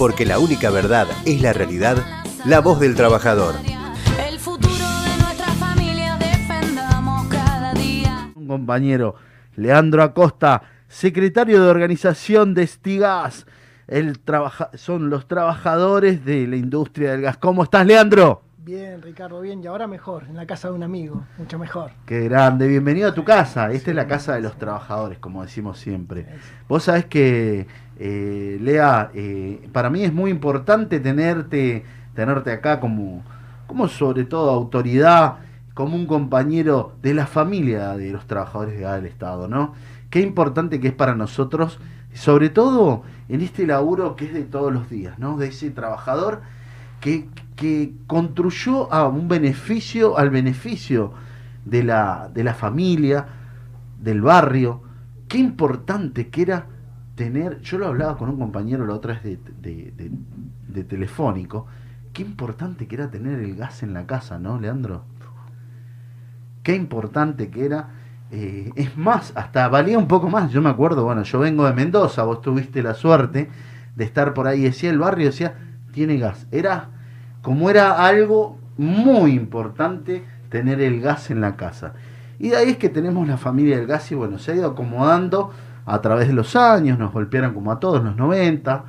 porque la única verdad es la realidad, la voz del trabajador. El futuro de nuestra familia defendamos cada día. Un compañero, Leandro Acosta, secretario de organización de Estigas. El trabaja son los trabajadores de la industria del gas. ¿Cómo estás, Leandro? Bien, Ricardo, bien. Y ahora mejor, en la casa de un amigo, mucho mejor. Qué grande, bienvenido a tu casa. Esta es la casa de los trabajadores, como decimos siempre. Vos sabés que, eh, Lea, eh, para mí es muy importante tenerte, tenerte acá como, como sobre todo autoridad, como un compañero de la familia de los trabajadores de del Estado, ¿no? Qué importante que es para nosotros, sobre todo en este laburo que es de todos los días, ¿no? De ese trabajador que, que construyó un beneficio, al beneficio de la, de la familia, del barrio. Qué importante que era tener, yo lo hablaba con un compañero la otra vez de, telefónico, qué importante que era tener el gas en la casa, ¿no, Leandro? Qué importante que era. eh, es más, hasta valía un poco más. Yo me acuerdo, bueno, yo vengo de Mendoza, vos tuviste la suerte de estar por ahí, decía el barrio, decía, tiene gas. Era como era algo muy importante tener el gas en la casa. Y de ahí es que tenemos la familia del gas y bueno, se ha ido acomodando a través de los años, nos golpearon como a todos los 90,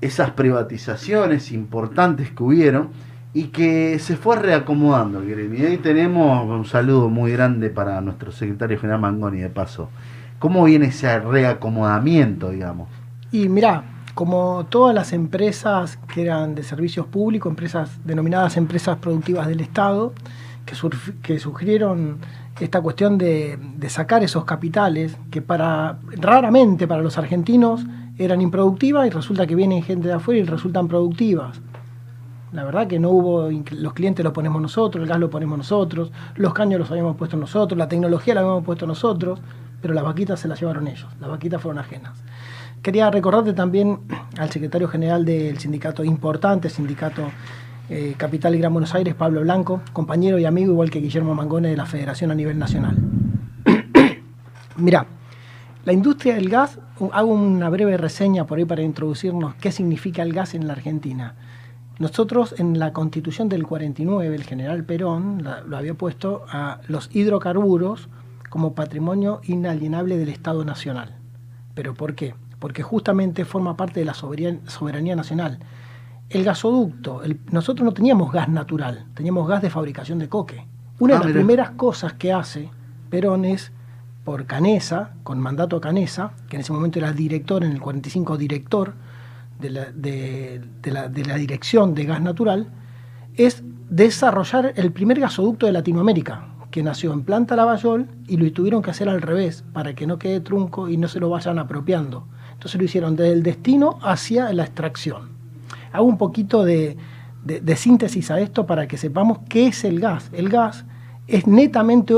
esas privatizaciones importantes que hubieron y que se fue reacomodando. Y ahí tenemos un saludo muy grande para nuestro secretario general Mangoni de paso. ¿Cómo viene ese reacomodamiento, digamos? Y mirá, como todas las empresas que eran de servicios públicos, empresas denominadas empresas productivas del Estado, que, que esta cuestión de, sacar esos capitales que para raramente para los argentinos eran improductivas y resulta que vienen gente de afuera y resultan productivas. La verdad que no hubo, los clientes los ponemos nosotros, el gas lo ponemos nosotros, los caños los habíamos puesto nosotros, la tecnología la habíamos puesto nosotros, pero las vaquitas se las llevaron ellos, las vaquitas fueron ajenas. Quería recordarte también al secretario general del sindicato importante, sindicato eh, Capital y Gran Buenos Aires, Pablo Blanco, compañero y amigo igual que Guillermo Mangone de la Federación a nivel nacional. Mirá, la industria del gas, hago una breve reseña por ahí para introducirnos qué significa el gas en la Argentina. Nosotros en la constitución del 49, el general Perón lo había puesto a los hidrocarburos como patrimonio inalienable del Estado Nacional. ¿Pero por qué? Porque justamente forma parte de la soberan- soberanía nacional. El gasoducto, el- nosotros no teníamos gas natural, teníamos gas de fabricación de coque. Una Ah, de las primeras cosas que hace Perón es por Canesa, con mandato a Canesa, que en ese momento era director, en el 45 director de la, de- de la- de la dirección de gas natural, es desarrollar el primer gasoducto de Latinoamérica, que nació en Planta Lavallol y lo tuvieron que hacer al revés, para que no quede trunco y no se lo vayan apropiando. Entonces lo hicieron desde el destino hacia la extracción. Hago un poquito de, de- de síntesis a esto para que sepamos qué es el gas. El gas es netamente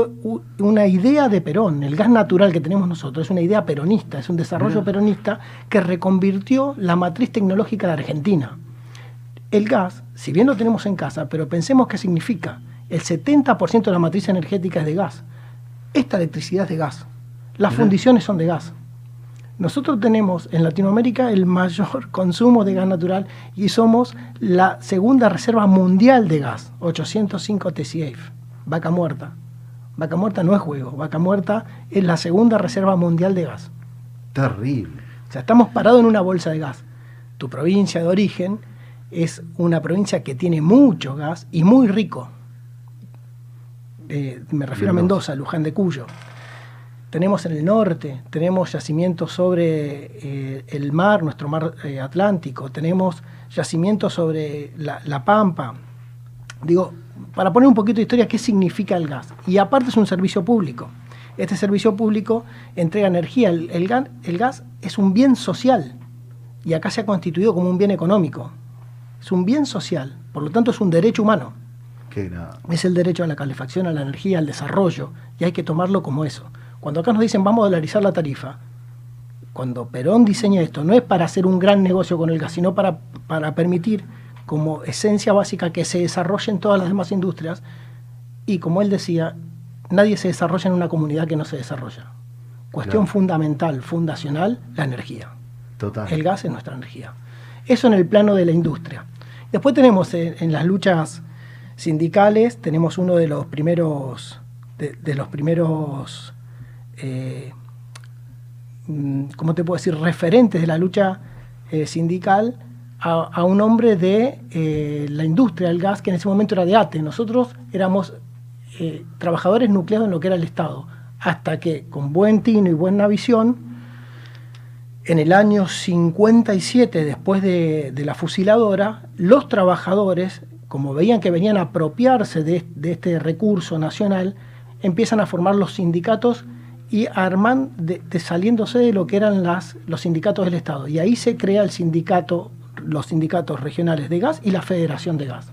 una idea de Perón. El gas natural que tenemos nosotros es una idea peronista, es un desarrollo peronista que reconvirtió la matriz tecnológica de Argentina. El gas, si bien lo tenemos en casa, pero pensemos qué significa. El 70% de la matriz energética es de gas. Esta electricidad es de gas. Las fundiciones son de gas. Nosotros tenemos en Latinoamérica el mayor consumo de gas natural y somos la segunda reserva mundial de gas, 805 TCF. Vaca muerta. Vaca muerta no es juego, vaca muerta es la segunda reserva mundial de gas. Terrible. O sea, estamos parados en una bolsa de gas. Tu provincia de origen es una provincia que tiene mucho gas y muy rico. Eh, me refiero a Mendoza. Mendoza, Luján de Cuyo. Tenemos en el norte, tenemos yacimientos sobre eh, el mar, nuestro mar eh, Atlántico, tenemos yacimientos sobre la, la Pampa. Digo, para poner un poquito de historia, ¿qué significa el gas? Y aparte es un servicio público. Este servicio público entrega energía. El, el ga- el gas es un bien social y acá se ha constituido como un bien económico. Es un bien social, por lo tanto es un derecho humano. Es el derecho a la calefacción, a la energía, al desarrollo, y hay que tomarlo como eso. Cuando acá nos dicen vamos a dolarizar la tarifa, cuando Perón diseña esto, no es para hacer un gran negocio con el gas, sino para, para permitir como esencia básica que se desarrollen todas las demás industrias, y como él decía, nadie se desarrolla en una comunidad que no se desarrolla. Cuestión Claro. fundamental, fundacional, la energía. Total. El gas es nuestra energía. Eso en el plano de la industria. Después tenemos en, en las luchas sindicales, tenemos uno de los primeros, de, de los primeros, eh, mm, ¿cómo te puedo decir?, referentes de la lucha eh, sindical a, un hombre de eh, la industria del gas que en ese momento era de ATE. Nosotros éramos eh, trabajadores nucleados en lo que era el Estado, hasta que con buen tino y buena visión, en el año 57, después de, la fusiladora, los trabajadores, como veían que venían a apropiarse de este recurso nacional, empiezan a formar los sindicatos y arman de, de saliéndose de lo que eran las, los sindicatos del Estado. Y ahí se crea el sindicato, los sindicatos regionales de gas y la Federación de Gas.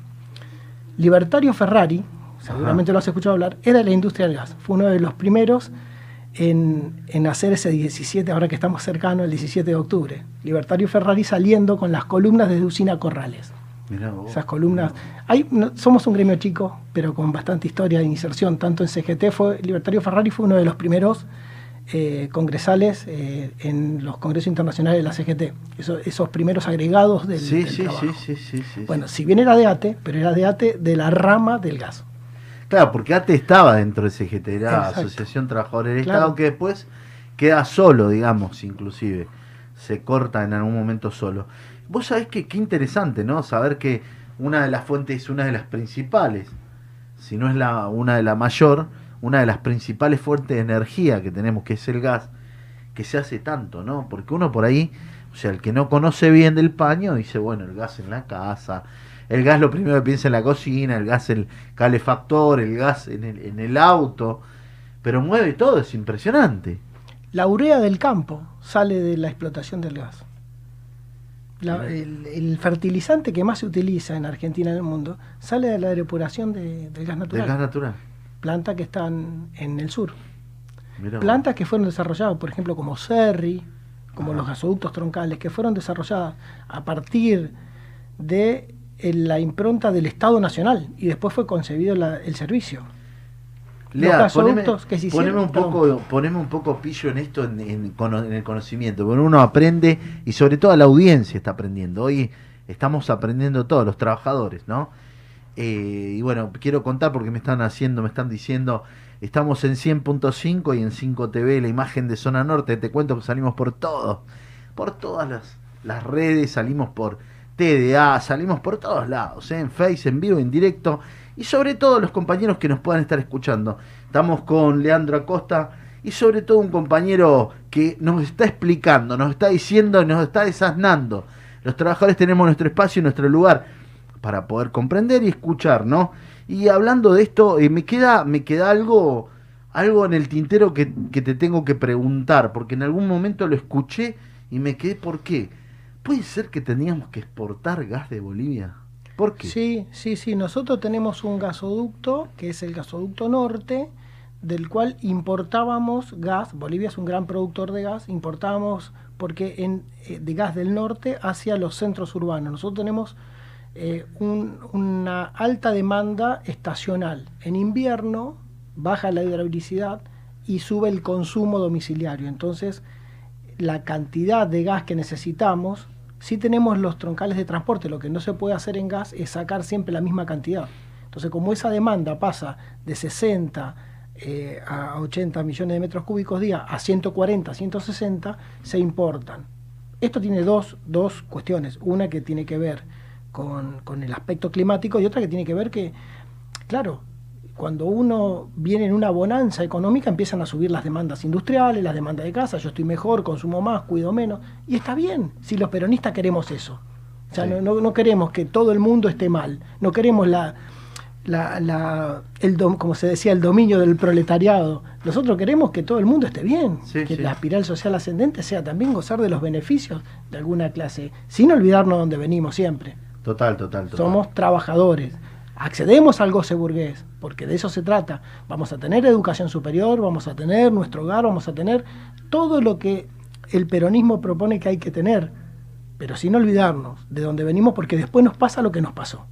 Libertario Ferrari, seguramente lo has escuchado hablar, era de la industria del gas. Fue uno de los primeros en, en hacer ese 17, ahora que estamos cercanos, el 17 de octubre. Libertario Ferrari saliendo con las columnas desde Usina Corrales. Esas columnas. Hay, no- somos un gremio chico, pero con bastante historia de inserción. Tanto en CGT fue, Libertario Ferrari fue uno de los primeros eh, congresales eh, en los congresos internacionales de la CGT. Eso- esos primeros agregados del, Sí, del sí, trabajo. sí, sí, sí, sí. Bueno, si bien era de ATE, pero era de ATE de la rama del gas. Claro, porque ATE estaba dentro de CGT, era Exacto. Asociación Trabajadores del Claro. Estado, que después queda solo, digamos, inclusive. Se corta en algún momento solo. Vos sabés que qué interesante, ¿no? Saber que una de las fuentes, una de las principales, si no es la, una de la mayor, una de las principales fuentes de energía que tenemos, que es el gas, que se hace tanto, ¿no? Porque uno por ahí, o sea, el que no conoce bien del paño, dice, bueno, el gas en la casa, el gas lo primero que piensa en la cocina, el gas el calefactor, el gas en el, en el auto, pero mueve todo, es impresionante. La urea del campo sale de la explotación del gas. La- el, el fertilizante que más se utiliza en Argentina y en el mundo sale de la depuración de- del gas natural. Del gas natural. Plantas que están en el sur. Mirá vos. Plantas que fueron desarrolladas, por ejemplo, como Serri, como Ajá. los gasoductos troncales, que fueron desarrolladas a partir de eh, la impronta del Estado Nacional y después fue concebido la- el servicio. Lea, los poneme, gasoductos que se hicieron, poneme un perdón. poco, poneme un poco pillo en esto, en, en cono- en el conocimiento, porque uno aprende y sobre todo la audiencia está aprendiendo. Hoy estamos aprendiendo todos, los trabajadores, ¿no? Eh, y bueno, quiero contar porque me están haciendo, me están diciendo, estamos en 100.5 y en 5 TV, la imagen de Zona Norte, te cuento que salimos por todo, por todas las, las redes, salimos por TDA, salimos por todos lados, ¿eh? en Face, en vivo, en directo, y sobre todo los compañeros que nos puedan estar escuchando. Estamos con Leandro Acosta y sobre todo un compañero que nos está explicando, nos está diciendo, nos está desasnando. Los trabajadores tenemos nuestro espacio y nuestro lugar para poder comprender y escuchar, ¿no? Y hablando de esto, eh, me queda, me queda algo, algo en el tintero que, que te tengo que preguntar, porque en algún momento lo escuché y me quedé, ¿por qué? ¿Puede ser que teníamos que exportar gas de Bolivia? Sí, sí, sí. Nosotros tenemos un gasoducto, que es el gasoducto norte, del cual importábamos gas. Bolivia es un gran productor de gas. Importábamos porque eh, de gas del norte hacia los centros urbanos. Nosotros tenemos eh, un- una alta demanda estacional. En invierno baja la hidroelectricidad y sube el consumo domiciliario. Entonces, la cantidad de gas que necesitamos, si tenemos los troncales de transporte, lo que no se puede hacer en gas es sacar siempre la misma cantidad. Entonces, como esa demanda pasa de 60 eh, a 80 millones de metros cúbicos día a 140, 160, se importan. Esto tiene dos, dos cuestiones. Una que tiene que ver con, con el aspecto climático y otra que tiene que ver que, claro, cuando uno viene en una bonanza económica empiezan a subir las demandas industriales, las demandas de casa, yo estoy mejor, consumo más, cuido menos. Y está bien, si los peronistas queremos eso. O sea, Sí. no, no- no queremos que todo el mundo esté mal, no queremos la, la, la- el dom- como se decía, el dominio del proletariado. Nosotros queremos que todo el mundo esté bien, Sí, que sí. la espiral social ascendente sea también gozar de los beneficios de alguna clase, sin olvidarnos de donde venimos siempre. Total, total, total. Somos trabajadores. Accedemos al goce burgués, porque de eso se trata. Vamos a tener educación superior, vamos a tener nuestro hogar, vamos a tener todo lo que el peronismo propone que hay que tener, pero sin olvidarnos de dónde venimos, porque después nos pasa lo que nos pasó.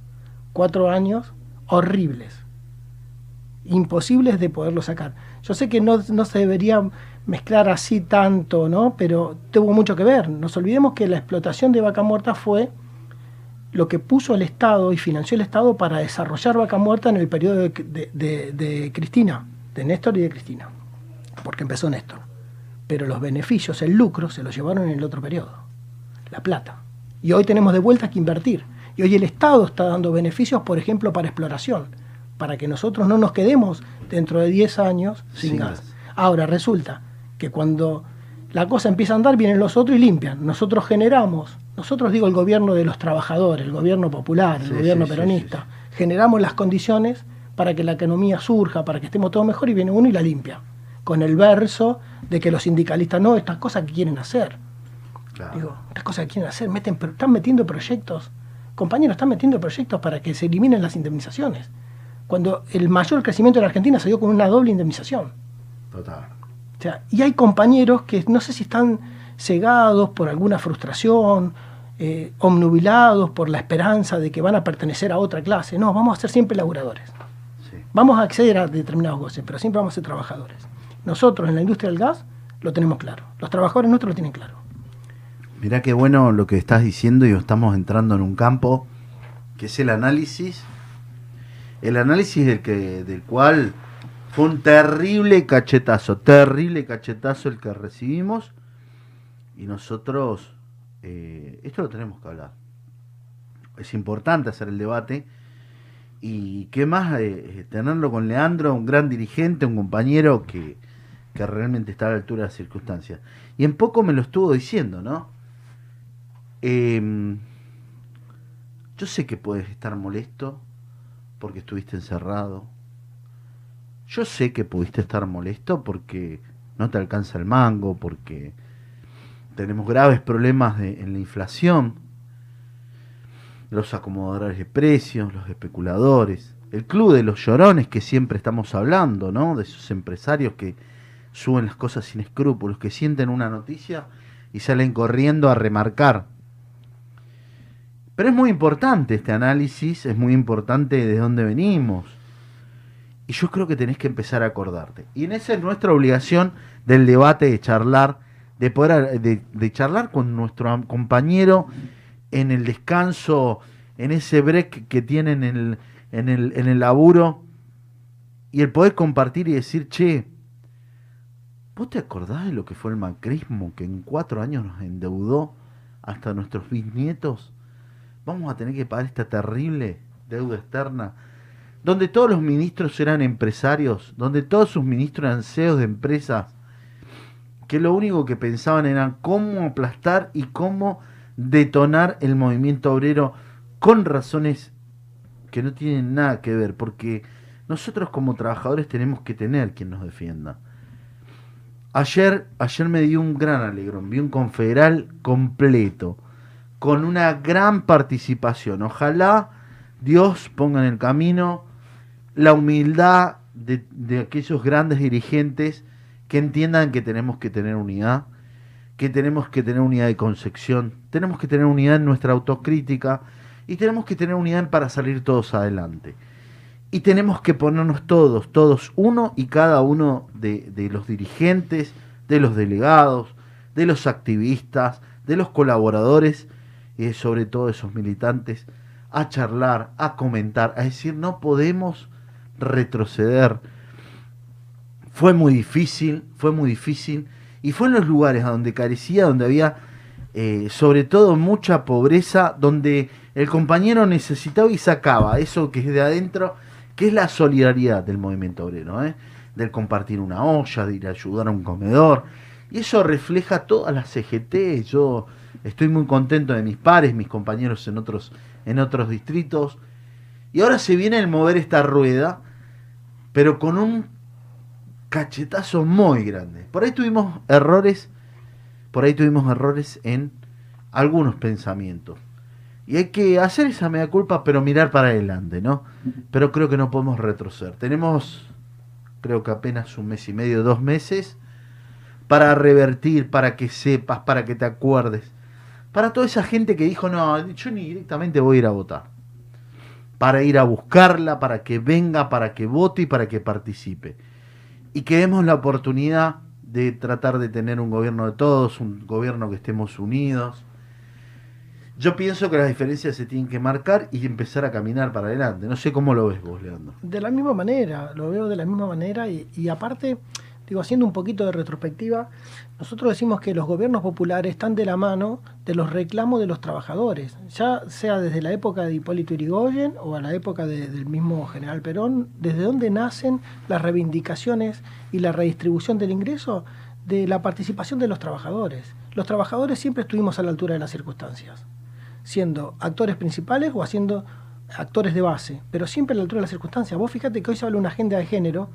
Cuatro años horribles, imposibles de poderlo sacar. Yo sé que no, no se debería mezclar así tanto, ¿no? Pero tuvo mucho que ver. Nos olvidemos que la explotación de vaca muerta fue lo que puso el Estado y financió el Estado para desarrollar vaca muerta en el periodo de, de- de- de Cristina, de Néstor y de Cristina, porque empezó Néstor. Pero los beneficios, el lucro, se los llevaron en el otro periodo, la plata. Y hoy tenemos de vuelta que invertir. Y hoy el Estado está dando beneficios, por ejemplo, para exploración, para que nosotros no nos quedemos dentro de 10 años sin, Sin gas. gas. Ahora resulta que cuando la cosa empieza a andar, vienen los otros y limpian. Nosotros generamos, nosotros digo el gobierno de los trabajadores, el gobierno popular, el Sí, gobierno sí, sí, peronista, generamos las condiciones para que la economía surja, para que estemos todos mejor y viene uno y la limpia. Con el verso de que los sindicalistas, no, estas cosas que quieren hacer. Claro. Digo, estas cosas que quieren hacer, meten, pero están metiendo proyectos, compañeros, están metiendo proyectos para que se eliminen las indemnizaciones. Cuando el mayor crecimiento de la Argentina se dio con una doble indemnización. Total. O sea, y hay compañeros que no sé si están cegados por alguna frustración, eh, omnubilados por la esperanza de que van a pertenecer a otra clase. No, vamos a ser siempre laburadores. Sí. Vamos a acceder a determinados goces, pero siempre vamos a ser trabajadores. Nosotros en la industria del gas lo tenemos claro. Los trabajadores nuestros lo tienen claro. Mirá qué bueno lo que estás diciendo y estamos entrando en un campo que es el análisis. El análisis del, que, del cual fue un terrible cachetazo, terrible cachetazo el que recibimos. Y nosotros, eh, esto lo tenemos que hablar. Es importante hacer el debate. Y qué más eh, eh, tenerlo con Leandro, un gran dirigente, un compañero que, que realmente está a la altura de las circunstancias. Y en poco me lo estuvo diciendo, ¿no? Em, yo sé que puedes estar molesto porque estuviste encerrado. Yo sé que pudiste estar molesto porque no te alcanza el mango, porque tenemos graves problemas en la inflación, los acomodadores de precios, los especuladores, el club de los llorones que siempre estamos hablando, ¿no? De esos empresarios que suben las cosas sin escrúpulos, que sienten una noticia y salen corriendo a remarcar. Pero es muy importante este análisis, es muy importante de dónde venimos. Y yo creo que tenés que empezar a acordarte. Y en esa es nuestra obligación del debate, de charlar, de poder de, de charlar con nuestro compañero en el descanso, en ese break que tienen en el, en el, en el laburo, y el poder compartir y decir, che, ¿vos te acordás de lo que fue el macrismo que en cuatro años nos endeudó hasta nuestros bisnietos? Vamos a tener que pagar esta terrible deuda externa donde todos los ministros eran empresarios, donde todos sus ministros eran CEOs de empresas, que lo único que pensaban era cómo aplastar y cómo detonar el movimiento obrero con razones que no tienen nada que ver, porque nosotros como trabajadores tenemos que tener quien nos defienda. Ayer, ayer me dio un gran alegrón, vi un confederal completo, con una gran participación. Ojalá Dios ponga en el camino la humildad de, de aquellos grandes dirigentes que entiendan que tenemos que tener unidad, que tenemos que tener unidad de concepción, tenemos que tener unidad en nuestra autocrítica y tenemos que tener unidad para salir todos adelante. Y tenemos que ponernos todos, todos, uno y cada uno de, los dirigentes, de los delegados, de los activistas, de los colaboradores y sobre todo esos militantes, a charlar, a comentar, a decir, no podemos retroceder. Fue muy difícil, fue muy difícil, y fue en los lugares donde carecía, donde había eh, sobre todo mucha pobreza, donde el compañero necesitaba y sacaba eso que es de adentro, que es la solidaridad del movimiento obrero, ¿eh? del compartir una olla, de ir a ayudar a un comedor, y eso refleja todas las CGT, yo estoy muy contento de mis pares, mis compañeros en otros, en otros distritos, y ahora se viene el mover esta rueda, pero con un cachetazo muy grande. Por ahí tuvimos errores, por ahí tuvimos errores en algunos pensamientos. Y hay que hacer esa media culpa, pero mirar para adelante, ¿no? Pero creo que no podemos retroceder. Tenemos, creo que apenas un mes y medio, dos meses, para revertir, para que sepas, para que te acuerdes. Para toda esa gente que dijo, no, yo ni directamente voy a ir a votar. Para ir a buscarla, para que venga, para que vote y para que participe. Y que demos la oportunidad de tratar de tener un gobierno de todos, un gobierno que estemos unidos. Yo pienso que las diferencias se tienen que marcar y empezar a caminar para adelante. No sé cómo lo ves vos, Leandro. De la misma manera, lo veo de la misma manera y, y aparte, digo, haciendo un poquito de retrospectiva, nosotros decimos que los gobiernos populares están de la mano de los reclamos de los trabajadores, ya sea desde la época de Hipólito Yrigoyen o a la época de- del mismo general Perón, desde donde nacen las reivindicaciones y la redistribución del ingreso de la participación de los trabajadores. Los trabajadores siempre estuvimos a la altura de las circunstancias siendo actores principales o haciendo actores de base, pero siempre a la altura de las circunstancias. Vos fíjate que hoy se habla de una agenda de género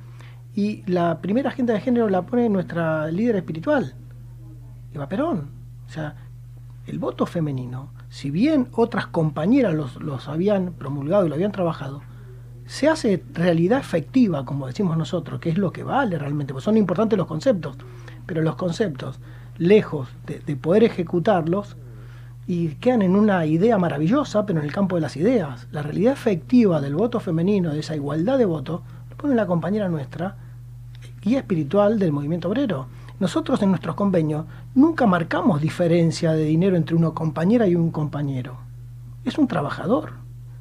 y la primera agenda de género la pone nuestra líder espiritual, Eva Perón. O sea, el voto femenino, si bien otras compañeras los, los habían promulgado y lo habían trabajado, se hace realidad efectiva, como decimos nosotros, que es lo que vale realmente, porque son importantes los conceptos, pero los conceptos, lejos de, de poder ejecutarlos, y quedan en una idea maravillosa, pero en el campo de las ideas. La realidad efectiva del voto femenino, de esa igualdad de voto, pone la compañera nuestra, guía espiritual del movimiento obrero. Nosotros en nuestros convenios nunca marcamos diferencia de dinero entre una compañera y un compañero. Es un trabajador.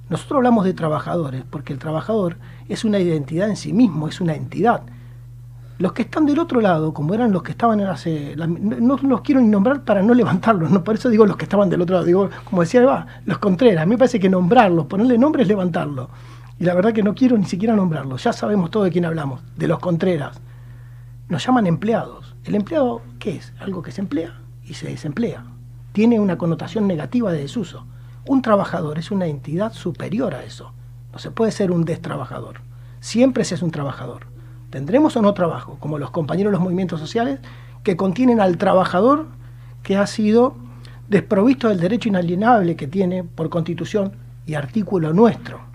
Nosotros hablamos de trabajadores porque el trabajador es una identidad en sí mismo, es una entidad. Los que están del otro lado, como eran los que estaban hace. la- no, los quiero ni nombrar para no levantarlos, ¿no? por eso digo los que estaban del otro lado. Digo, como decía Eva, los Contreras. A mí me parece que nombrarlos, ponerle nombre es levantarlos. Y la verdad que no quiero ni siquiera nombrarlos. Ya sabemos todo de quién hablamos, de los Contreras. Nos llaman empleados. ¿El empleado qué es? Algo que se emplea y se desemplea. Tiene una connotación negativa de desuso. Un trabajador es una entidad superior a eso. No se puede ser un destrabajador. Siempre se es un trabajador. Tendremos o no trabajo, como los compañeros de los movimientos sociales, que contienen al trabajador que ha sido desprovisto del derecho inalienable que tiene por constitución y artículo nuestro.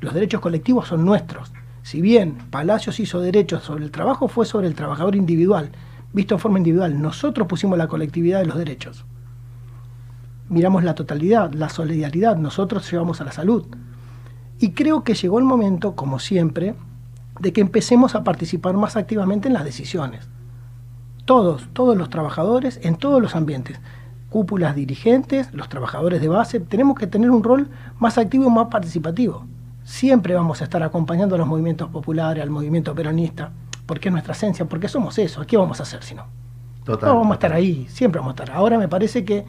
Los derechos colectivos son nuestros. Si bien Palacios hizo derechos sobre el trabajo, fue sobre el trabajador individual, visto en forma individual. Nosotros pusimos la colectividad de los derechos. Miramos la totalidad, la solidaridad, nosotros llevamos a la salud. Y creo que llegó el momento, como siempre, de que empecemos a participar más activamente en las decisiones. Todos, todos los trabajadores, en todos los ambientes, cúpulas dirigentes, los trabajadores de base, tenemos que tener un rol más activo y más participativo. Siempre vamos a estar acompañando a los movimientos populares, al movimiento peronista, porque es nuestra esencia, porque somos eso. ¿Qué vamos a hacer si no? Total. No, vamos a estar ahí, siempre vamos a estar. Ahora me parece que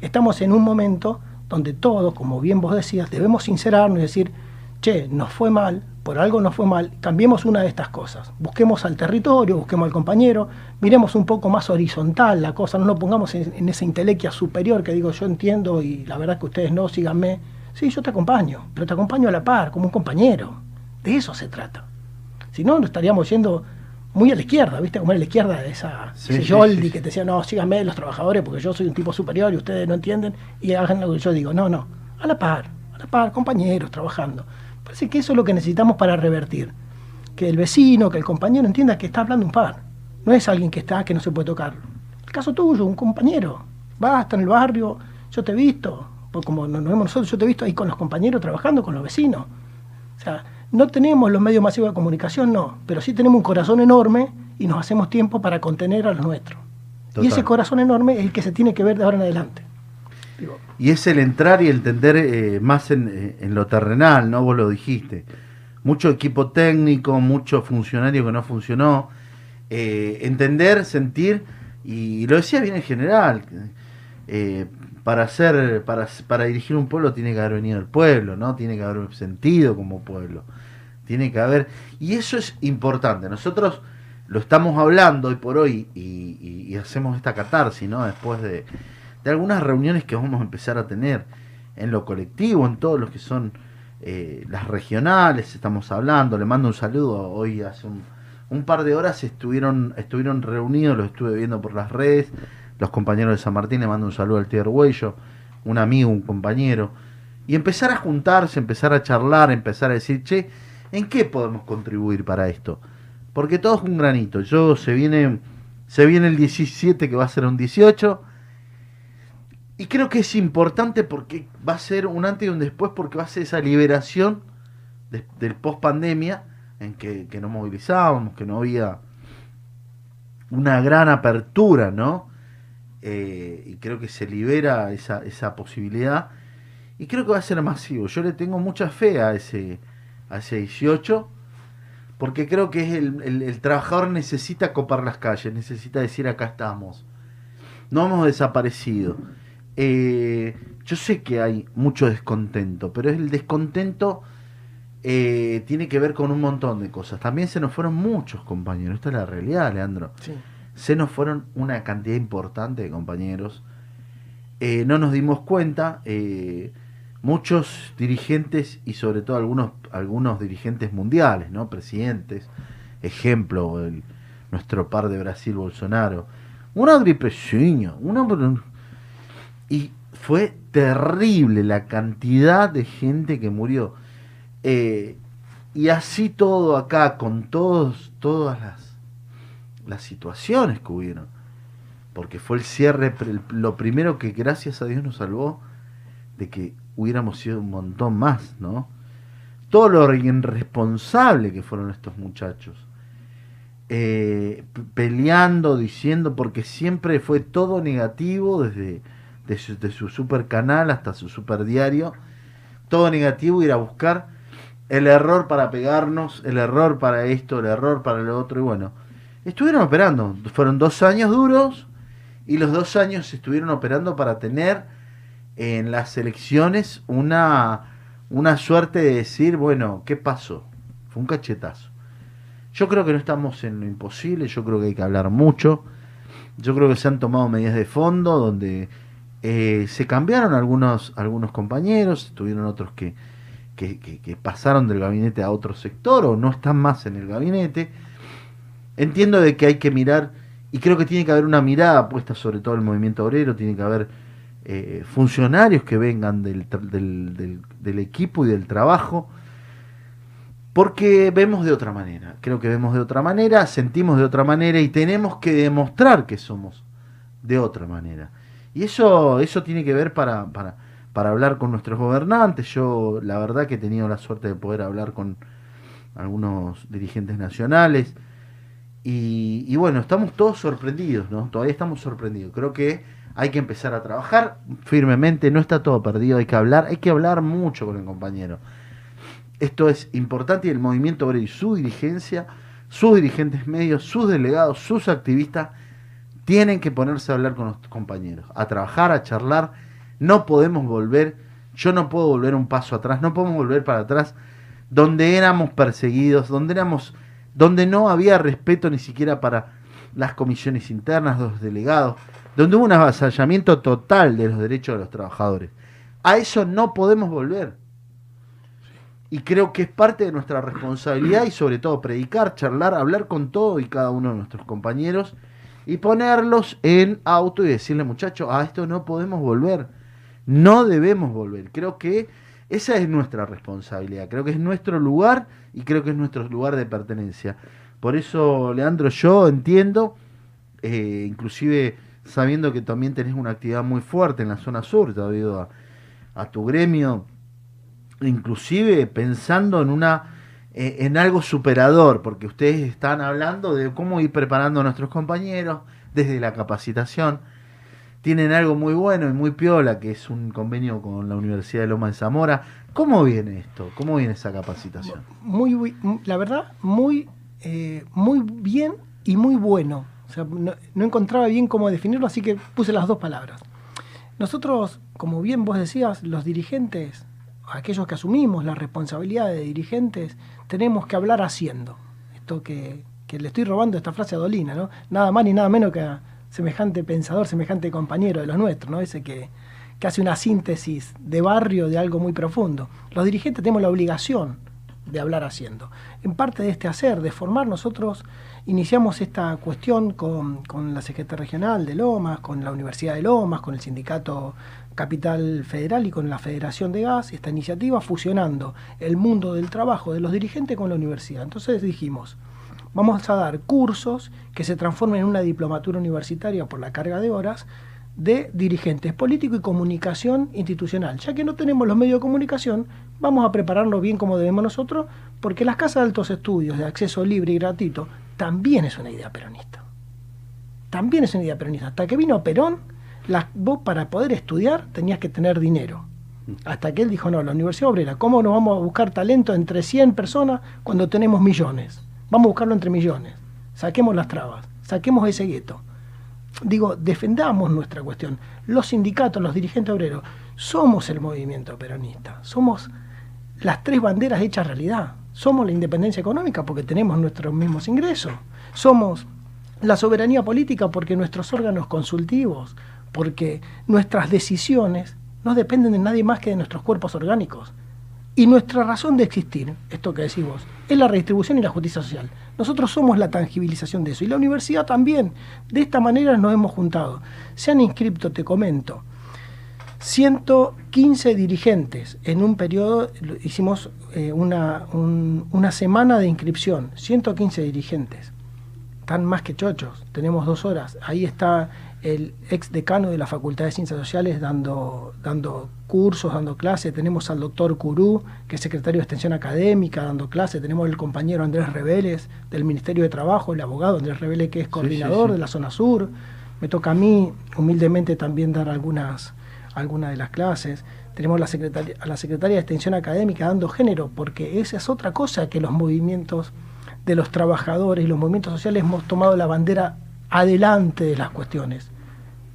estamos en un momento donde todos, como bien vos decías, debemos sincerarnos y decir, che, nos fue mal, por algo nos fue mal, cambiemos una de estas cosas. Busquemos al territorio, busquemos al compañero, miremos un poco más horizontal la cosa, no nos pongamos en, en esa intelequia superior que digo yo entiendo y la verdad que ustedes no, síganme. Sí, yo te acompaño, pero te acompaño a la par, como un compañero. De eso se trata. Si no, nos estaríamos yendo muy a la izquierda, ¿viste? Como era la izquierda de esa, Sí, ese sí, Yoldi sí, que te decía, no, síganme los trabajadores porque yo soy un tipo superior y ustedes no entienden y hagan lo que yo digo. No, no, a la par, a la par, compañeros trabajando. Parece que eso es lo que necesitamos para revertir. Que el vecino, que el compañero entienda que está hablando un par. No es alguien que está, que no se puede tocar. El caso tuyo, un compañero. Vas, está en el barrio, yo te he visto, como nos vemos nosotros, yo te he visto ahí con los compañeros trabajando, con los vecinos. O sea, no tenemos los medios masivos de comunicación, no, pero sí tenemos un corazón enorme y nos hacemos tiempo para contener a los nuestros. Total. Y ese corazón enorme es el que se tiene que ver de ahora en adelante. Digo, Y es el entrar y entender eh, más en, eh, en lo terrenal, ¿no? Vos lo dijiste. Mucho equipo técnico, mucho funcionario que no funcionó. Eh, entender, sentir, y, lo decía bien en general, eh, para hacer, para, para dirigir un pueblo tiene que haber venido el pueblo, ¿no? Tiene que haber sentido como pueblo. Tiene que haber. Y eso es importante. Nosotros lo estamos hablando hoy por hoy y, y- hacemos esta catarsis, ¿no? Después de, de algunas reuniones que vamos a empezar a tener en lo colectivo, en todos los que son eh, las regionales, estamos hablando. Le mando un saludo. Hoy hace un, un par de horas estuvieron, estuvieron reunidos, los estuve viendo por las redes. Los compañeros de San Martín, le mando un saludo al tío Arguello, un amigo, un compañero. Y empezar a juntarse, empezar a charlar, empezar a decir, che, ¿en qué podemos contribuir para esto? Porque todo es un granito. Yo se viene, se viene el 17 que va a ser un 18. Y creo que es importante porque va a ser un antes y un después, porque va a ser esa liberación de- del post pandemia en que, que no movilizábamos, que no había una gran apertura, ¿no? Eh, y creo que se libera esa, esa posibilidad. Y creo que va a ser masivo. Yo le tengo mucha fe a ese, a ese 18, porque creo que es el, el- trabajador necesita copar las calles, necesita decir acá estamos. No hemos desaparecido. Eh, yo sé que hay mucho descontento, pero el descontento eh, tiene que ver con un montón de cosas. También se nos fueron muchos compañeros. Esta es la realidad, Leandro. Sí. Se nos fueron una cantidad importante de compañeros. Eh, no nos dimos cuenta. eh, muchos dirigentes y sobre todo algunos, algunos dirigentes mundiales, ¿no? Presidentes. Ejemplo, el- nuestro par de Brasil, Bolsonaro. Una gripecinha. Una... Y fue terrible la cantidad de gente que murió. Eh, y así todo acá, con todos, todas las, las situaciones que hubieron. Porque fue el cierre, lo primero que gracias a Dios nos salvó de que hubiéramos sido un montón más, ¿no? Todo lo irresponsable que fueron estos muchachos. Eh, peleando, diciendo, porque siempre fue todo negativo, desde de su, su super canal hasta su super diario, todo negativo, ir a buscar el error para pegarnos, el error para esto, el error para lo otro, y bueno, estuvieron operando, fueron dos años duros, y los dos años estuvieron operando para tener en las elecciones una, una suerte de decir, bueno, ¿qué pasó? Fue un cachetazo. Yo creo que no estamos en lo imposible, yo creo que hay que hablar mucho, yo creo que se han tomado medidas de fondo donde eh, se cambiaron algunos, algunos compañeros, tuvieron otros que, que, que- que pasaron del gabinete a otro sector o no están más en el gabinete. Entiendo de que hay que mirar, y creo que tiene que haber una mirada puesta sobre todo el movimiento obrero, tiene que haber eh, funcionarios que vengan del, del- del equipo y del trabajo, porque vemos de otra manera, creo que vemos de otra manera, sentimos de otra manera y tenemos que demostrar que somos de otra manera. Y eso, eso tiene que ver para, para, para hablar con nuestros gobernantes. Yo la verdad que he tenido la suerte de poder hablar con algunos dirigentes nacionales. Y, bueno, estamos todos sorprendidos, ¿no? Todavía estamos sorprendidos. Creo que hay que empezar a trabajar firmemente, no está todo perdido, hay que hablar, hay que hablar mucho con el compañero. Esto es importante y el movimiento obrero y su dirigencia, sus dirigentes medios, sus delegados, sus activistas, tienen que ponerse a hablar con los compañeros, a trabajar, a charlar. No podemos volver, yo no puedo volver un paso atrás, no podemos volver para atrás donde éramos perseguidos, donde éramos, donde no había respeto ni siquiera para las comisiones internas, los delegados, donde hubo un avasallamiento total de los derechos de los trabajadores. A eso no podemos volver. Y creo que es parte de nuestra responsabilidad y sobre todo predicar, charlar, hablar con todo y cada uno de nuestros compañeros y ponerlos en auto y decirle, muchachos, a esto no podemos volver. No debemos volver. Creo que esa es nuestra responsabilidad. Creo que es nuestro lugar y creo que es nuestro lugar de pertenencia. Por eso, Leandro, yo entiendo, eh, inclusive sabiendo que también tenés una actividad muy fuerte en la zona sur, debido a, a tu gremio, inclusive pensando en una eh, en algo superador, porque ustedes están hablando de cómo ir preparando a nuestros compañeros desde la capacitación. Tienen algo muy bueno y muy piola, que es un convenio con la Universidad de Loma de Zamora. ¿Cómo viene esto? ¿Cómo viene esa capacitación? muy, bu- m- la verdad, muy, eh, muy bien y muy bueno. No encontraba bien cómo definirlo, así que puse las dos palabras. Nosotros, como bien vos decías, los dirigentes, aquellos que asumimos la responsabilidad de dirigentes, tenemos que hablar haciendo. Esto que, que le estoy robando esta frase a Dolina, ¿no? Nada más ni nada menos que a semejante pensador, semejante compañero de los nuestros, ¿no? Ese que, que hace una síntesis de barrio de algo muy profundo. Los dirigentes tenemos la obligación de hablar haciendo. En parte de este hacer, de formar, nosotros iniciamos esta cuestión con, con la Secretaría Regional de Lomas, con la Universidad de Lomas, con el Sindicato Capital Federal y con la Federación de Gas, esta iniciativa fusionando el mundo del trabajo de los dirigentes con la universidad. Entonces dijimos, vamos a dar cursos que se transformen en una diplomatura universitaria por la carga de horas de dirigentes político y comunicación institucional. Ya que no tenemos los medios de comunicación, vamos a prepararlo bien como debemos nosotros, porque las casas de altos estudios de acceso libre y gratuito también es una idea peronista. también es una idea peronista. Hasta que vino Perón, vos para poder estudiar tenías que tener dinero. Hasta que él dijo, no, la Universidad Obrera, ¿cómo nos vamos a buscar talento entre 100 personas cuando tenemos millones? Vamos a buscarlo entre millones. Saquemos las trabas, saquemos ese gueto. Digo, defendamos nuestra cuestión. Los sindicatos, los dirigentes obreros, somos el movimiento peronista. Somos las tres banderas hechas realidad. Somos la independencia económica porque tenemos nuestros mismos ingresos. Somos la soberanía política porque nuestros órganos consultivos, porque nuestras decisiones no dependen de nadie más que de nuestros cuerpos orgánicos. Y nuestra razón de existir, esto que decís vos, es la redistribución y la justicia social. Nosotros somos la tangibilización de eso. Y la universidad también. De esta manera nos hemos juntado. Se han inscrito, te comento, 115 dirigentes. En un periodo hicimos eh, una, un- una semana de inscripción. 115 dirigentes. Están más que chochos. Tenemos dos horas. Ahí está el ex decano de la Facultad de Ciencias Sociales dando, dando cursos, dando clases. Tenemos al doctor Curú, que es secretario de Extensión Académica, dando clases. Tenemos el compañero Andrés Reveles del Ministerio de Trabajo, el abogado Andrés Reveles, que es coordinador sí. de la zona sur. Me toca a mí, humildemente, también dar algunas, algunas de las clases. Tenemos la secretaria, a la secretaria de Extensión Académica dando género, porque esa es otra cosa que los movimientos de los trabajadores y los movimientos sociales hemos tomado la bandera adelante de las cuestiones.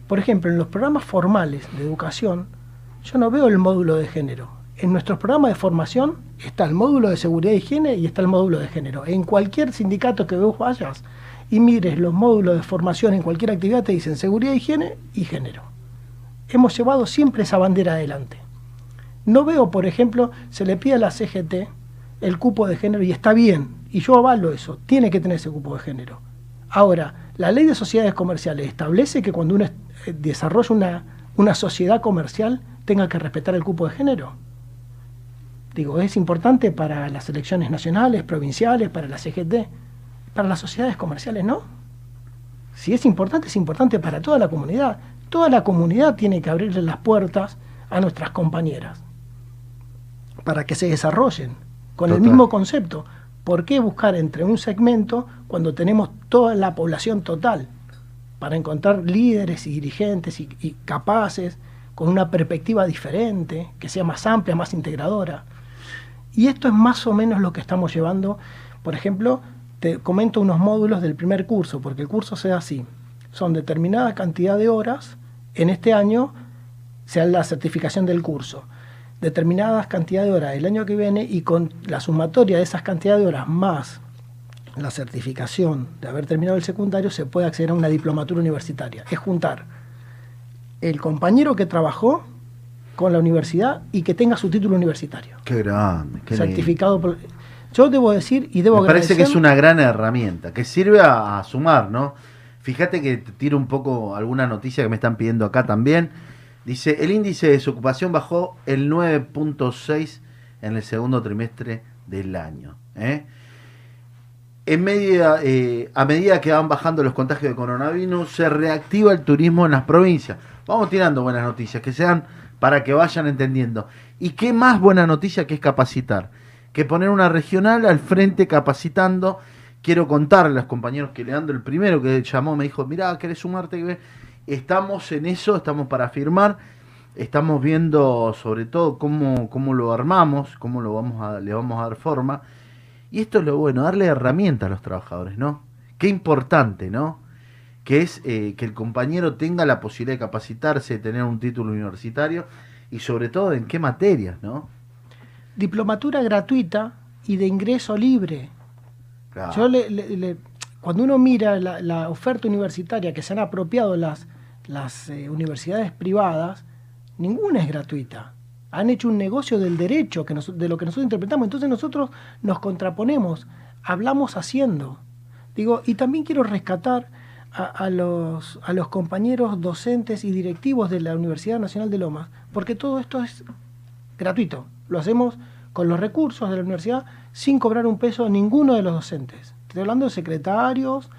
Por ejemplo, en los programas formales de educación, yo no veo el módulo de género. En nuestros programas de formación está el módulo de seguridad e higiene y está el módulo de género. En cualquier sindicato que vos vayas y mires los módulos de formación en cualquier actividad, te dicen seguridad, higiene y género. Hemos llevado siempre esa bandera adelante. No veo, por ejemplo, se le pide a la CGT el cupo de género y está bien, y yo avalo eso, tiene que tener ese cupo de género. Ahora, la ley de sociedades comerciales establece que cuando uno eh, desarrolla una, una sociedad comercial tenga que respetar el cupo de género. Digo, es importante para las elecciones nacionales, provinciales, para la CGT, para las sociedades comerciales, ¿no? Si es importante, es importante para toda la comunidad. Toda la comunidad tiene que abrirle las puertas a nuestras compañeras para que se desarrollen con el mismo concepto. ¿Por qué buscar entre un segmento cuando tenemos toda la población total? Para encontrar líderes y dirigentes y, capaces, con una perspectiva diferente, que sea más amplia, más integradora. Y esto es más o menos lo que estamos llevando. Por ejemplo, te comento unos módulos del primer curso, porque el curso se da así. Son determinada cantidad de horas. En este año se da la certificación del curso. Determinadas cantidad de horas el año que viene y con la sumatoria de esas cantidades de horas más la certificación de haber terminado el secundario se puede acceder a una diplomatura universitaria. Es juntar el compañero que trabajó con la universidad y que tenga su título universitario Qué grande, qué certificado por... Yo debo decir y debo Me parece que es agradecer- una gran herramienta, que sirve a, a sumar, ¿no? Fíjate que te tiro un poco alguna noticia que me están pidiendo acá también. Dice, el índice de desocupación bajó el 9.6 en el segundo trimestre del año. ¿eh? Eh, a medida que van bajando los contagios de coronavirus, se reactiva el turismo en las provincias. Vamos tirando buenas noticias, que sean para que vayan entendiendo. ¿Y qué más buena noticia que es capacitar? Que poner una regional al frente capacitando. Quiero contarle a los compañeros que Leandro, el primero que llamó, me dijo, mirá, ¿querés sumarte? Estamos en eso, estamos para firmar. Estamos viendo sobre todo cómo, cómo lo armamos, cómo lo vamos a, le vamos a dar forma. Y esto es lo bueno, darle herramientas a los trabajadores, ¿no? Qué importante, ¿no? Que es eh, que el compañero tenga la posibilidad de capacitarse, de tener un título universitario y sobre todo en qué materias, ¿no? diplomatura gratuita y de ingreso libre. Claro. Yo le- le- le- cuando uno mira la, la oferta universitaria que se han apropiado las, las eh, universidades privadas, ninguna es gratuita. Han hecho un negocio del derecho que de lo que nosotros interpretamos. Entonces nosotros nos contraponemos, hablamos haciendo. Digo, y también quiero rescatar a, a los, a los compañeros docentes y directivos de la Universidad Nacional de Lomas, porque todo esto es gratuito. Lo hacemos con los recursos de la universidad sin cobrar un peso a ninguno de los docentes. Estoy hablando de secretarios,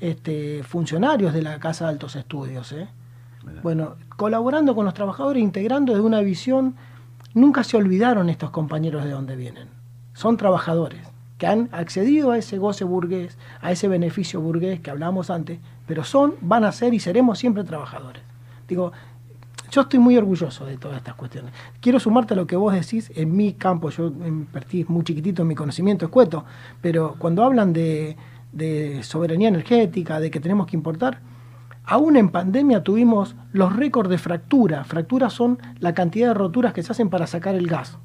este, funcionarios de la Casa de Altos Estudios. ¿eh? Bueno, colaborando con los trabajadores, integrando de una visión, nunca se olvidaron estos compañeros de dónde vienen. Son trabajadores que han accedido a ese goce burgués, a ese beneficio burgués que hablábamos antes, pero son, van a ser y seremos siempre trabajadores. Digo, yo estoy muy orgulloso de todas estas cuestiones. Quiero sumarte a lo que vos decís en mi campo, yo invertí muy chiquitito en mi conocimiento escueto, pero cuando hablan de, de soberanía energética, de que tenemos que importar, aún en pandemia tuvimos los récords de fractura. Fracturas son la cantidad de roturas que se hacen para sacar el gas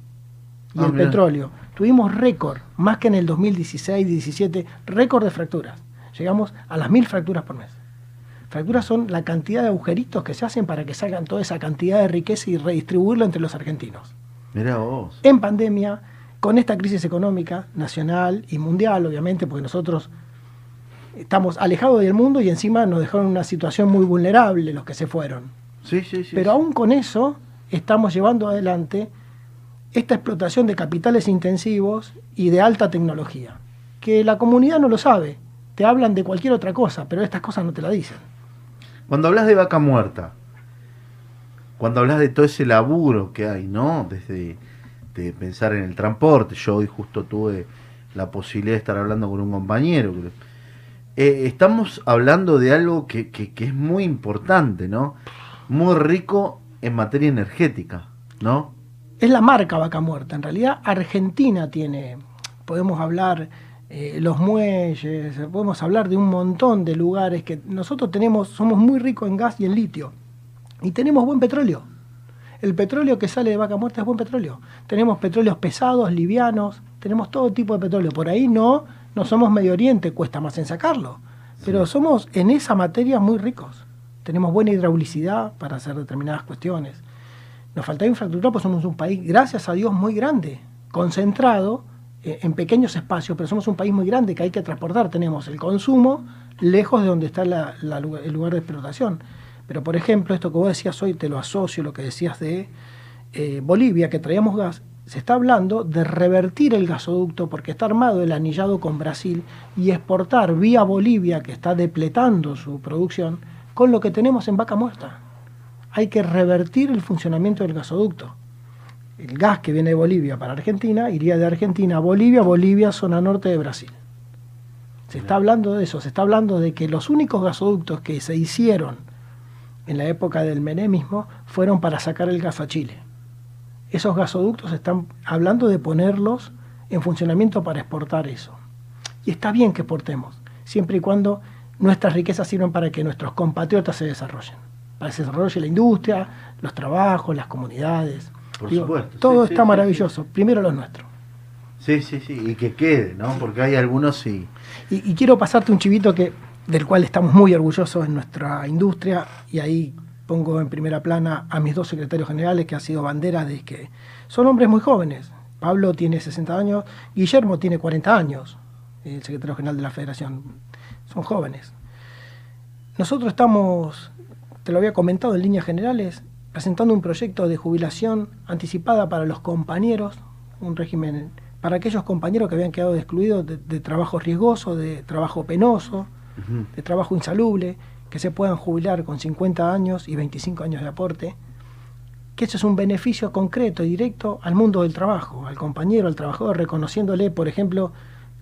y Ah, el petróleo. Tuvimos récord, más que en el 2016, 17, récord de fracturas. Llegamos a las mil fracturas por mes. Fracturas son la cantidad de agujeritos que se hacen para que salgan toda esa cantidad de riqueza y redistribuirla entre los argentinos. Mirá vos. En pandemia, con esta crisis económica nacional y mundial, obviamente, porque nosotros estamos alejados del mundo y encima nos dejaron en una situación muy vulnerable los que se fueron. Sí, sí, sí. Pero aún con eso estamos llevando adelante esta explotación de capitales intensivos y de alta tecnología, que la comunidad no lo sabe. Te hablan de cualquier otra cosa, pero estas cosas no te la dicen. Cuando hablas de vaca muerta, cuando hablas de todo ese laburo que hay, ¿no? Desde de pensar en el transporte, yo hoy justo tuve la posibilidad de estar hablando con un compañero. que- eh, estamos hablando de algo que, es muy importante, ¿no? Muy rico en materia energética, ¿no? Es la marca Vaca Muerta. En realidad, Argentina tiene, podemos hablar eh, los muelles, podemos hablar de un montón de lugares que nosotros tenemos, somos muy ricos en gas y en litio. Y tenemos buen petróleo. El petróleo que sale de Vaca Muerta es buen petróleo. Tenemos petróleos pesados, livianos, tenemos todo tipo de petróleo. Por ahí no, no somos Medio Oriente, cuesta más en sacarlo. Pero somos en esa materia muy ricos. Tenemos buena hidraulicidad para hacer determinadas cuestiones. Nos falta infraestructura, pues somos un país, gracias a Dios, muy grande, concentrado eh, en pequeños espacios, pero somos un país muy grande que hay que transportar. Tenemos el consumo lejos de donde está la- el lugar de explotación. Pero, por ejemplo, esto que vos decías hoy, te lo asocio, lo que decías de eh, Bolivia, que traíamos gas, se está hablando de revertir el gasoducto porque está armado el anillado con Brasil y exportar vía Bolivia, que está depletando su producción, con lo que tenemos en vaca muerta hay que revertir el funcionamiento del gasoducto. El gas que viene de Bolivia para Argentina iría de Argentina a Bolivia, Bolivia, zona norte de Brasil. Se está hablando de eso, se está hablando de que los únicos gasoductos que se hicieron en la época del menemismo fueron para sacar el gas a Chile. Esos gasoductos están hablando de ponerlos en funcionamiento para exportar eso. Y está bien que exportemos, siempre y cuando nuestras riquezas sirvan para que nuestros compatriotas se desarrollen, para que se desarrolle la industria, los trabajos, las comunidades. Por supuesto, Todo sí, está sí, maravilloso, primero lo nuestro. Sí, sí, sí, y que quede, ¿no? Porque hay algunos sí. Y, y quiero pasarte un chivito que, del cual estamos muy orgullosos en nuestra industria, y ahí pongo en primera plana a mis dos secretarios generales, que han sido banderas de que son hombres muy jóvenes. Pablo tiene 60 años, Guillermo tiene 40 años, el secretario general de la federación. Son jóvenes. Nosotros estamos, te lo había comentado en líneas generales, presentando un proyecto de jubilación anticipada para los compañeros, un régimen para aquellos compañeros que habían quedado excluidos de, de trabajo riesgoso, de trabajo penoso, de trabajo insalubre, que se puedan jubilar con 50 años y 25 años de aporte, que eso es un beneficio concreto y directo al mundo del trabajo, al compañero, al trabajador, reconociéndole, por ejemplo,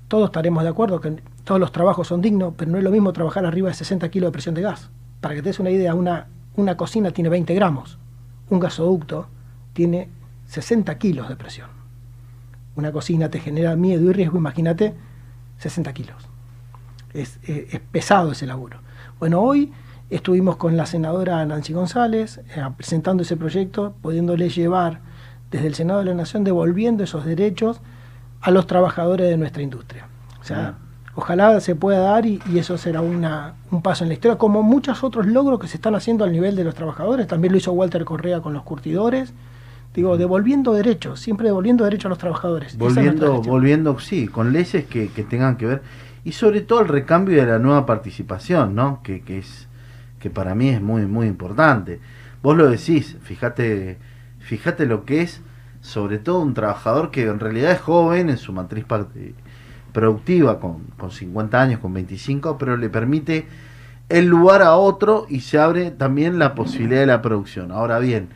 todos estaremos de acuerdo que todos los trabajos son dignos, pero no es lo mismo trabajar arriba de 60 kilos de presión de gas. Para que te des una idea, una, una cocina tiene 20 gramos, un gasoducto tiene 60 kilos de presión. Una cocina te genera miedo y riesgo, imagínate, 60 kilos. Es, es- es pesado ese laburo. Bueno, hoy estuvimos con la senadora Nancy González eh, presentando ese proyecto, pudiéndole llevar desde el Senado de la Nación, devolviendo esos derechos a los trabajadores de nuestra industria. O sea, ojalá se pueda dar y, y eso será una, un paso en la historia, como muchos otros logros que se están haciendo al nivel de los trabajadores. También lo hizo Walter Correa con los curtidores. Digo, devolviendo derechos, siempre devolviendo derechos a los trabajadores. Es Volviendo, volviendo, sí, con leyes que, que tengan que ver. Y sobre todo el recambio de la nueva participación, ¿no? Que, que es que para mí es muy, muy importante. Vos lo decís, fíjate, fíjate lo que es, sobre todo un trabajador que en realidad es joven en su matriz eh, productiva, con, con 50 años, con 25, pero le permite el lugar a otro y se abre también la posibilidad de la producción. Ahora bien,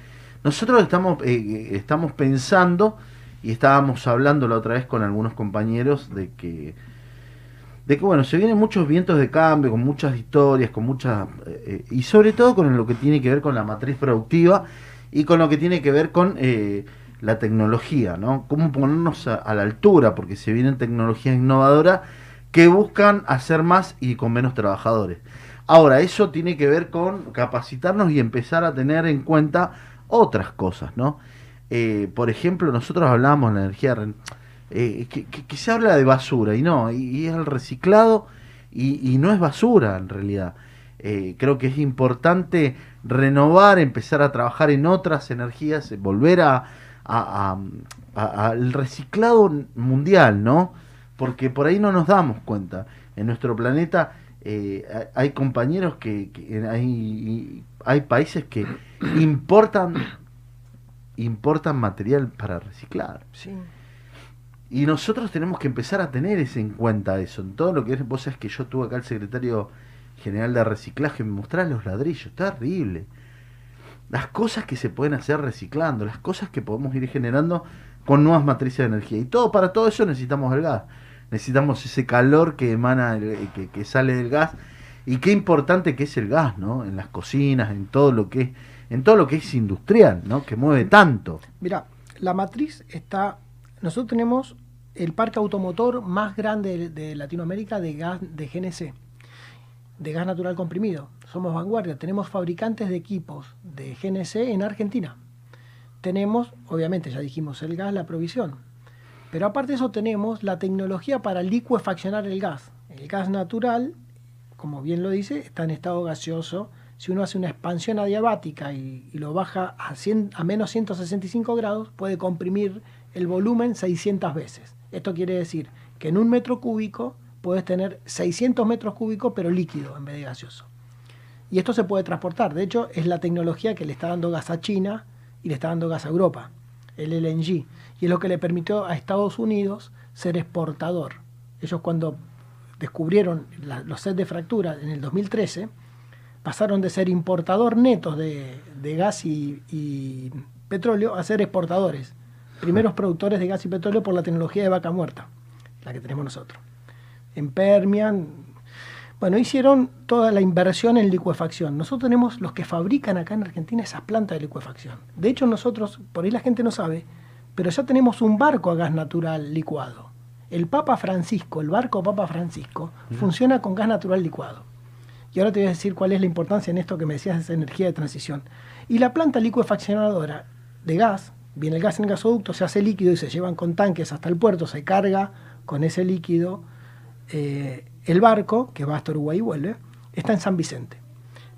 nosotros estamos, eh, eh, estamos pensando y estábamos hablando la otra vez con algunos compañeros de que de que bueno, se vienen muchos vientos de cambio, con muchas historias, con muchas eh, eh, y sobre todo con lo que tiene que ver con la matriz productiva y con lo que tiene que ver con eh, la tecnología, ¿no? Cómo ponernos a, la altura, porque se vienen tecnologías innovadoras que buscan hacer más y con menos trabajadores. Ahora, eso tiene que ver con capacitarnos y empezar a tener en cuenta otras cosas, ¿no? Por ejemplo, nosotros hablamos de la energía ren- eh, que, se habla de basura y no, y, es el reciclado y, no es basura en realidad. Eh, creo que es importante renovar, empezar a trabajar en otras energías, eh, volver a, a- a- al reciclado mundial, ¿no? Porque por ahí no nos damos cuenta. En nuestro planeta hay- compañeros que, que hay, hay países que importan importan material para reciclar. Sí. Y nosotros tenemos que empezar a tener ese en cuenta eso. En todo lo que es, vos sabés que yo tuve acá el secretario general de reciclaje, me mostraba los ladrillos, terrible. Las cosas que se pueden hacer reciclando, las cosas que podemos ir generando con nuevas matrices de energía. Y todo, para todo eso necesitamos el gas. Necesitamos ese calor que emana, que, que sale del gas. Y qué importante que es el gas, ¿no? En las cocinas, en todo lo que es, en todo lo que es industrial, ¿no? Que mueve tanto. Mira, la matriz está. Nosotros tenemos el parque automotor más grande de, Latinoamérica de gas de GNC, de gas natural comprimido. Somos vanguardia. Tenemos fabricantes de equipos de GNC en Argentina. Tenemos, obviamente, ya dijimos, el gas, la provisión. Pero aparte de eso, tenemos la tecnología para licuefaccionar el gas. El gas natural, como bien lo dice, está en estado gaseoso. Si uno hace una expansión adiabática y, lo baja a, 100 a menos 165 grados, puede comprimir el volumen 600 veces. Esto quiere decir que en un metro cúbico puedes tener 600 metros cúbicos, pero líquido en vez de gaseoso. Y esto se puede transportar. De hecho, es la tecnología que le está dando gas a China y le está dando gas a Europa, el LNG. Y es lo que le permitió a Estados Unidos ser exportador. Ellos cuando descubrieron los sets de fractura en el 2013, pasaron de ser importador netos de, gas y petróleo a ser exportadores. Primeros productores de gas y petróleo por la tecnología de vaca muerta, la que tenemos nosotros. En Permian, bueno, hicieron toda la inversión en licuefacción. Nosotros tenemos los que fabrican acá en Argentina esas plantas de licuefacción. De hecho, nosotros, por ahí la gente no sabe, pero ya tenemos un barco a gas natural licuado. El Papa Francisco, el barco Papa Francisco, funciona con gas natural licuado. Y ahora te voy a decir cuál es la importancia en esto que me decías de esa energía de transición. Y la planta licuefaccionadora de gas, viene el gas en el gasoducto, se hace líquido y se llevan con tanques hasta el puerto, se carga con ese líquido eh, el barco, que va hasta Uruguay y vuelve, está en San Vicente.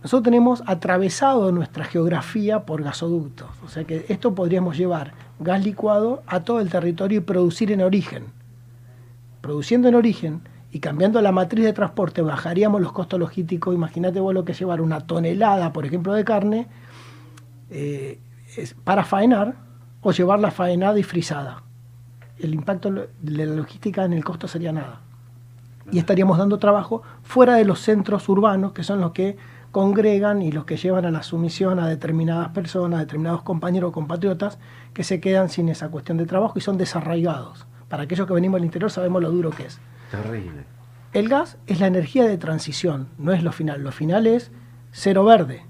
Nosotros tenemos atravesado nuestra geografía por gasoductos, o sea que esto podríamos llevar gas licuado a todo el territorio y producir en origen. Produciendo en origen y cambiando la matriz de transporte, bajaríamos los costos logísticos. Imagínate vos lo que llevar una tonelada, por ejemplo, de carne eh, para faenar o llevarla faenada y frisada. El impacto de la logística en el costo sería nada y estaríamos dando trabajo fuera de los centros urbanos, que son los que congregan y los que llevan a la sumisión a determinadas personas, a determinados compañeros o compatriotas que se quedan sin esa cuestión de trabajo y son desarraigados. Para aquellos que venimos del interior sabemos lo duro que es. Terrible. El gas es la energía de transición, no es lo final. Lo final es cero verde.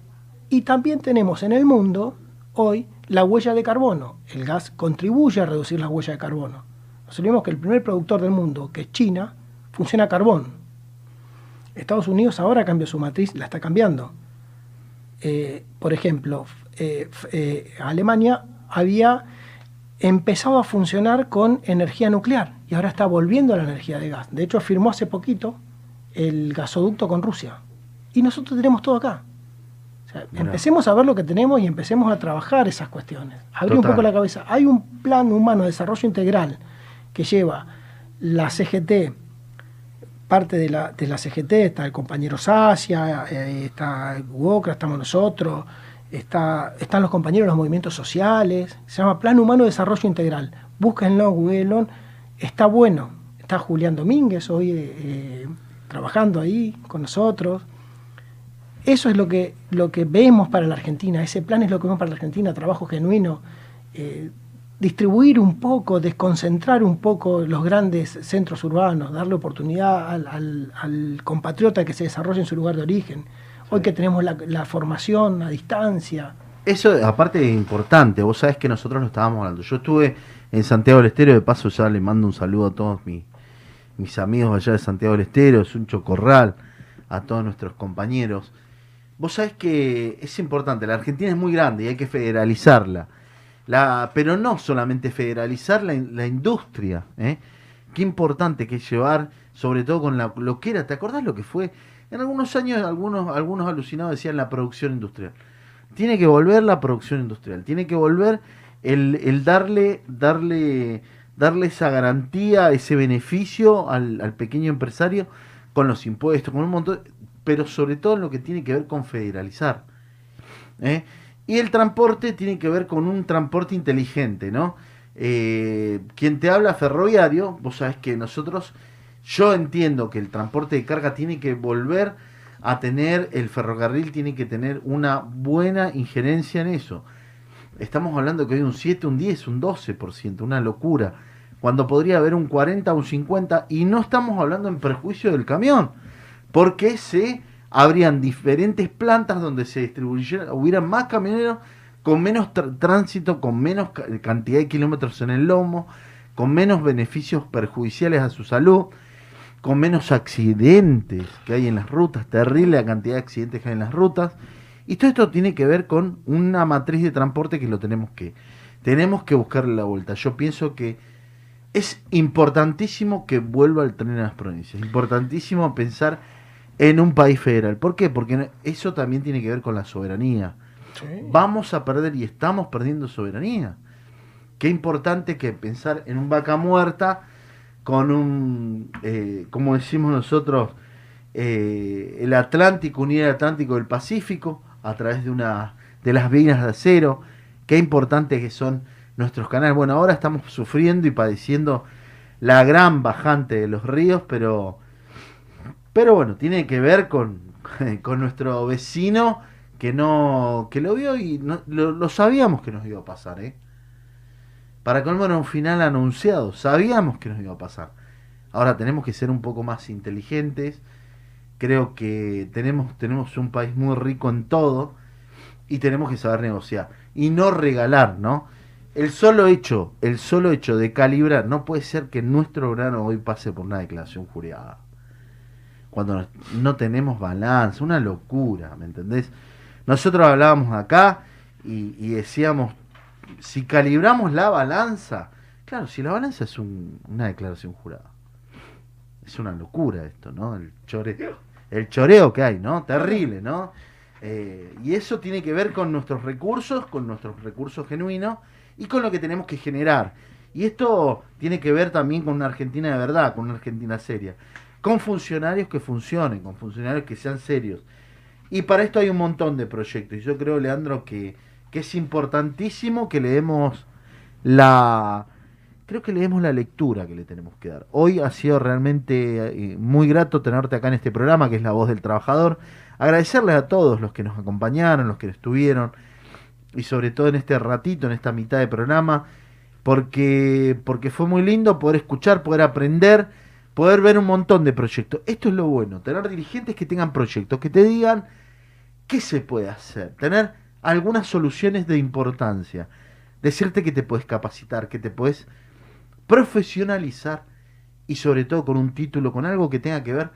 Y también tenemos en el mundo hoy la huella de carbono. El gas contribuye a reducir la huella de carbono. Nos olvidemos que el primer productor del mundo, que es China, funciona a carbón. Estados Unidos ahora cambió su matriz, la está cambiando. Eh, por ejemplo, eh, eh, Alemania había empezado a funcionar con energía nuclear y ahora está volviendo a la energía de gas. De hecho, firmó hace poquito el gasoducto con Rusia. Y nosotros tenemos todo acá. Sea, empecemos a ver lo que tenemos y empecemos a trabajar esas cuestiones. Abrir un poco la cabeza. Hay un plan humano de desarrollo integral que lleva la CGT, parte de la, de la CGT, está el compañero Sacia, eh, está Wokra, estamos nosotros, está, están los compañeros de los movimientos sociales, se llama Plan Humano de Desarrollo Integral. Búsquenlo, Google, está bueno. Está Julián Domínguez hoy eh, eh, trabajando ahí con nosotros. Eso es lo que, lo que vemos para la Argentina, ese plan es lo que vemos para la Argentina, trabajo genuino. Eh, distribuir un poco, desconcentrar un poco los grandes centros urbanos, darle oportunidad al, al- al compatriota que se desarrolle en su lugar de origen. Hoy que tenemos la, la formación a distancia, Eso, aparte, es importante. Vos sabés que nosotros lo estábamos hablando. Yo estuve en Santiago del Estero, de paso ya le mando un saludo a todos mis, mis amigos allá de Santiago del Estero, es un chocorral, a todos nuestros compañeros. Vos sabés que es importante, la Argentina es muy grande y hay que federalizarla. La, pero no solamente federalizar la, la industria. ¿eh? Qué importante que es llevar, sobre todo con la, lo que era, ¿te acordás lo que fue? En algunos años algunos, algunos alucinados decían la producción industrial. Tiene que volver la producción industrial, tiene que volver el, el darle, darle, darle esa garantía, ese beneficio al, al pequeño empresario con los impuestos, con un montón, pero sobre todo en lo que tiene que ver con federalizar. ¿eh? Y el transporte tiene que ver con un transporte inteligente, ¿no? Eh, quien te habla ferroviario, vos sabés que nosotros, yo entiendo que el transporte de carga tiene que volver a tener, el ferrocarril tiene que tener una buena injerencia en eso. Estamos hablando que hay un 7, un 10, un 12%, una locura. Cuando podría haber un 40, un 50, y no estamos hablando en perjuicio del camión, porque se habrían diferentes plantas donde se distribuyeran, hubieran más camioneros con menos tr- tránsito, con menos ca- cantidad de kilómetros en el lomo, con menos beneficios perjudiciales a su salud, con menos accidentes que hay en las rutas, terrible la cantidad de accidentes que hay en las rutas. Y todo esto tiene que ver con una matriz de transporte que lo tenemos que, tenemos que buscarle la vuelta. Yo pienso que es importantísimo que vuelva el tren a las provincias. Importantísimo pensar en un país federal. ¿Por qué? Porque eso también tiene que ver con la soberanía. Vamos a perder y estamos perdiendo soberanía. Qué importante que pensar en un vaca muerta con un, eh, como decimos nosotros, eh, el Atlántico, unir el Atlántico del Pacífico a través de una de las vías de acero. Qué importante que son nuestros canales. Bueno, ahora estamos sufriendo y padeciendo la gran bajante de los ríos, pero pero bueno, tiene que ver con, con nuestro vecino que no que lo vio y no- lo, lo sabíamos que nos iba a pasar, ¿eh? Para colmo era un final anunciado, sabíamos que nos iba a pasar. Ahora tenemos que ser un poco más inteligentes. Creo que tenemos, tenemos un país muy rico en todo y tenemos que saber negociar y no regalar, ¿no? El solo hecho, el solo hecho de calibrar, no puede ser que nuestro grano hoy pase por una declaración jurada. Cuando no- tenemos balance, una locura, ¿me entendés? Nosotros hablábamos acá y, y decíamos, si calibramos la balanza, claro, si la balanza es un- una declaración jurada, es una locura esto, ¿no? El choreo, el choreo que hay, ¿no? Terrible, ¿no? Eh, y eso tiene que ver con nuestros recursos, con nuestros recursos genuinos y con lo que tenemos que generar. Y esto tiene que ver también con una Argentina de verdad, con una Argentina seria, con funcionarios que funcionen, con funcionarios que sean serios. Y para esto hay un montón de proyectos. Y yo creo, Leandro, que, que es importantísimo que le demos la... Creo que le demos la lectura que le tenemos que dar. Hoy ha sido realmente eh, muy grato tenerte acá en este programa, que es La Voz del Trabajador. Agradecerles a todos los que nos acompañaron, los que estuvieron, y sobre todo en este ratito, en esta mitad de programa, porque, porque fue muy lindo poder escuchar, poder aprender, poder ver un montón de proyectos. Esto es lo bueno, tener dirigentes que tengan proyectos, que te digan qué se puede hacer, tener algunas soluciones de importancia, decirte que te puedes capacitar, que te puedes profesionalizar y sobre todo con un título, con algo que tenga que ver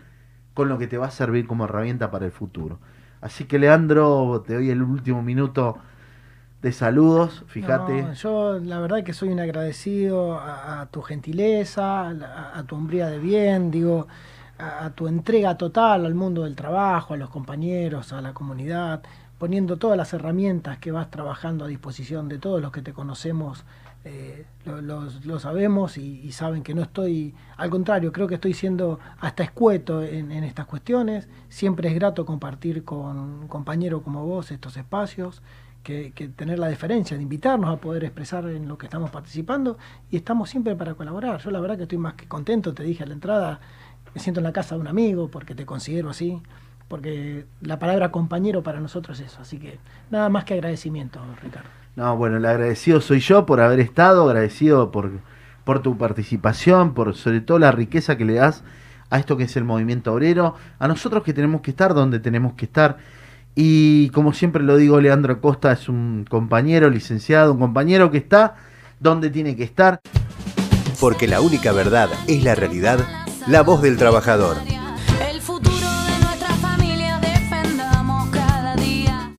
con lo que te va a servir como herramienta para el futuro. Así que Leandro, te doy el último minuto de saludos, fíjate. Yo la verdad que soy un agradecido a, tu gentileza, a, tu hombría de bien, digo, a, tu entrega total al mundo del trabajo, a los compañeros, a la comunidad, poniendo todas las herramientas que vas trabajando a disposición de todos los que te conocemos. eh, lo, sabemos y, y saben que no estoy, al contrario, creo que estoy siendo hasta escueto en, en estas cuestiones. Siempre es grato compartir con un compañero como vos estos espacios que, tener la deferencia de invitarnos a poder expresar en lo que estamos participando y estamos siempre para colaborar. Yo la verdad que estoy más que contento, te dije a la entrada, me siento en la casa de un amigo porque te considero así, porque la palabra compañero para nosotros es eso, así que nada más que agradecimiento, Ricardo. No, bueno, el agradecido soy yo por haber estado, agradecido por, por tu participación, por sobre todo la riqueza que le das a esto que es el movimiento obrero, a nosotros que tenemos que estar donde tenemos que estar. Y como siempre lo digo, Leandro Costa es un compañero licenciado, un compañero que está donde tiene que estar. Porque la única verdad es la realidad, la voz del trabajador.